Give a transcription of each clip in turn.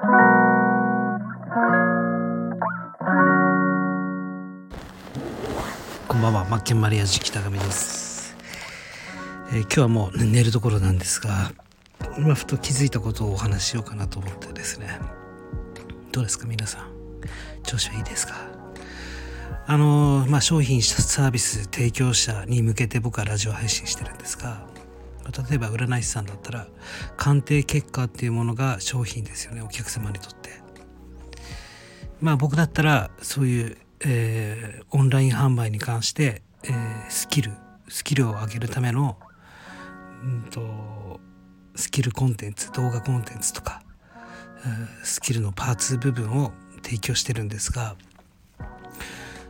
こんばんは、マッケンマリアジ北上です、えー、今日はもう寝るところなんですが、今ふと気づいたことをお話ししようかなと思ってですね。どうですか皆さん。調子はいいですか？あのまあ商品サービス提供者に向けて僕はラジオ配信してるんですが例えば占い師さんだったら鑑定結果っていうものが商品ですよねお客様にとって。まあ僕だったらそういうえー、オンライン販売に関して、えー、スキルスキルを上げるための、うんと、スキルコンテンツ動画コンテンツとか、スキルのパーツ部分を提供してるんですが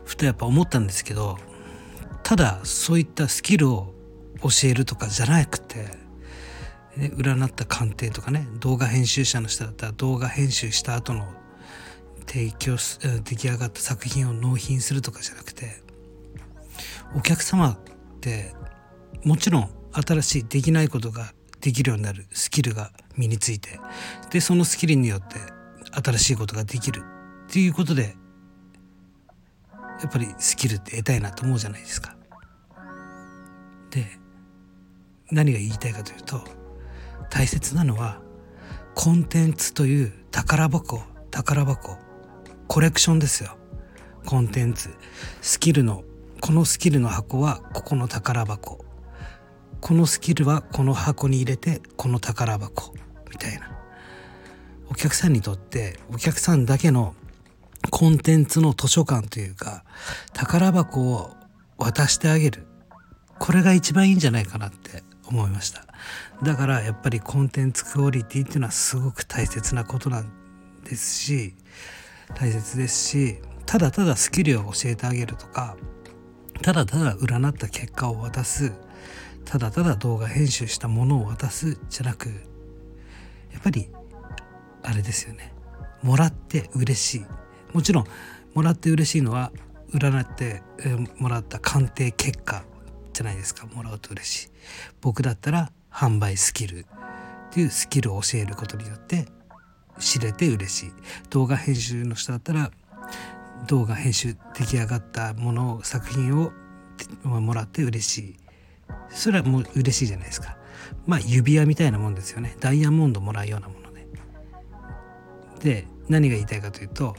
ふとやっぱ思ったんですけどただそういったスキルを教えるとかじゃなくて、ね、占った鑑定とかね動画編集者の人だったら動画編集した後の提供す出来上がった作品を納品するとかじゃなくてお客様ってもちろん新しいできないことができるようになるスキルが身についてでそのスキルによって新しいことができるっていうことでやっぱりスキルって得たいなと思うじゃないですか。で何が言いたいかというと大切なのはコンテンツという宝箱宝箱。コレクションですよ。コンテンツ。スキルのこのスキルの箱はここの宝箱。このスキルはこの箱に入れてこの宝箱。みたいな。お客さんにとってお客さんだけのコンテンツの図書館というか宝箱を渡してあげる。これが一番いいんじゃないかなって思いました。だからやっぱりコンテンツクオリティっていうのはすごく大切なことなんですし大切ですしただただスキルを教えてあげるとかただただ占った結果を渡すただただ動画編集したものを渡すじゃなくやっぱりあれですよね。もらって嬉しい。もちろんもらって嬉しいのは占ってもらった鑑定結果じゃないですか。もらうと嬉しい。僕だったら販売スキルっていうスキルを教えることによって知れて嬉しい。動画編集の人だったら動画編集出来上がったものを作品をもらって嬉しい。それはもう嬉しいじゃないですか。まあ指輪みたいなもんですよね。ダイヤモンドもらうようなもので。で何が言いたいかというと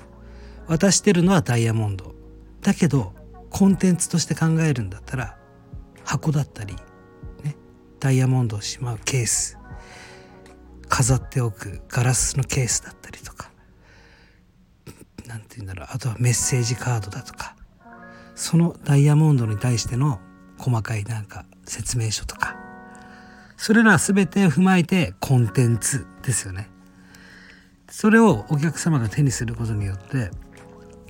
渡してるのはダイヤモンド。だけどコンテンツとして考えるんだったら箱だったり、ね、ダイヤモンドをしまうケース飾っておくガラスのケースだったりとか何て言うんだろうあとはメッセージカードだとかそのダイヤモンドに対しての細かいなんか説明書とかそれら全てを踏まえてコンテンツですよね。それをお客様が手にすることによって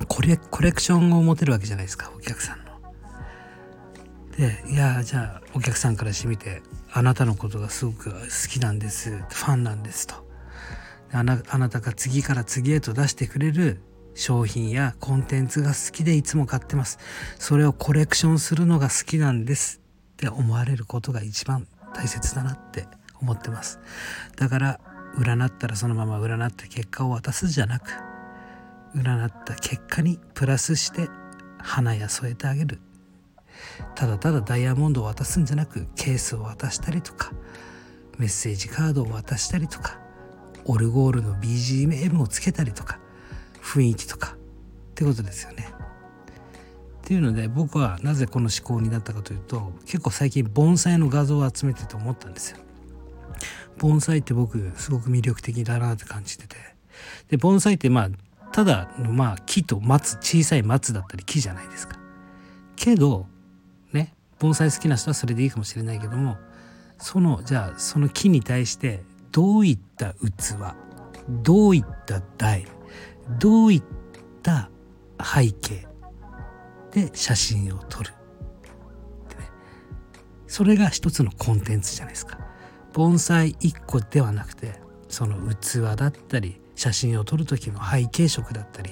これコレクションを持てるわけじゃないですかお客さん。でいやじゃあお客さんからしてみてあなたのことがすごく好きなんですファンなんですと。あなあなたが次から次へと出してくれる商品やコンテンツが好きでいつも買ってます。それをコレクションするのが好きなんですって思われることが一番大切だなって思ってます。だから占ったらそのまま占った結果を渡すじゃなく占った結果にプラスして花や添えてあげる。ただただダイヤモンドを渡すんじゃなくケースを渡したりとかメッセージカードを渡したりとかオルゴールの BGM をつけたりとか雰囲気とかってことですよね。っていうので僕はなぜこの思考になったかというと結構最近盆栽の画像を集めてて思ったんですよ。盆栽って僕すごく魅力的だなって感じててで盆栽ってまあただまあ木と松小さい松だったり木じゃないですか。けど盆栽好きな人はそれでいいかもしれないけどもそのじゃあその木に対してどういった器どういった台どういった背景で写真を撮る、ね、それが一つのコンテンツじゃないですか盆栽一個ではなくてその器だったり写真を撮る時の背景色だったり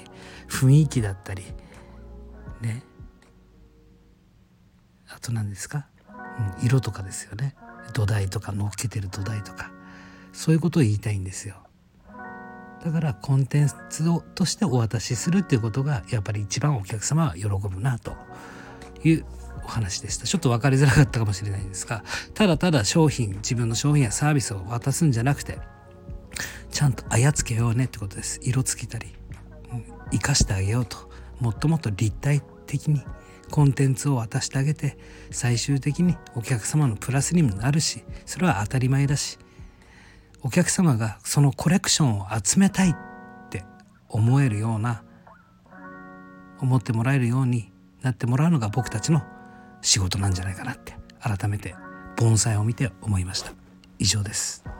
雰囲気だったりねあと何ですか、うん、色とかですよね。土台とか乗っけてる土台とか。そういうことを言いたいんですよ。だからコンテンツをとしてお渡しするっていうことがやっぱり一番お客様は喜ぶなと。いうお話でした。ちょっと分かりづらかったかもしれないんですがただただ商品自分の商品やサービスを渡すんじゃなくてちゃんと操けようねってことです。色つけたり生かしてあげようと。もっともっと立体的にコンテンツを渡してあげて最終的にお客様のプラスにもなるしそれは当たり前だしお客様がそのコレクションを集めたいって思えるような思ってもらえるようになってもらうのが僕たちの仕事なんじゃないかなって改めて盆栽を見て思いました以上です。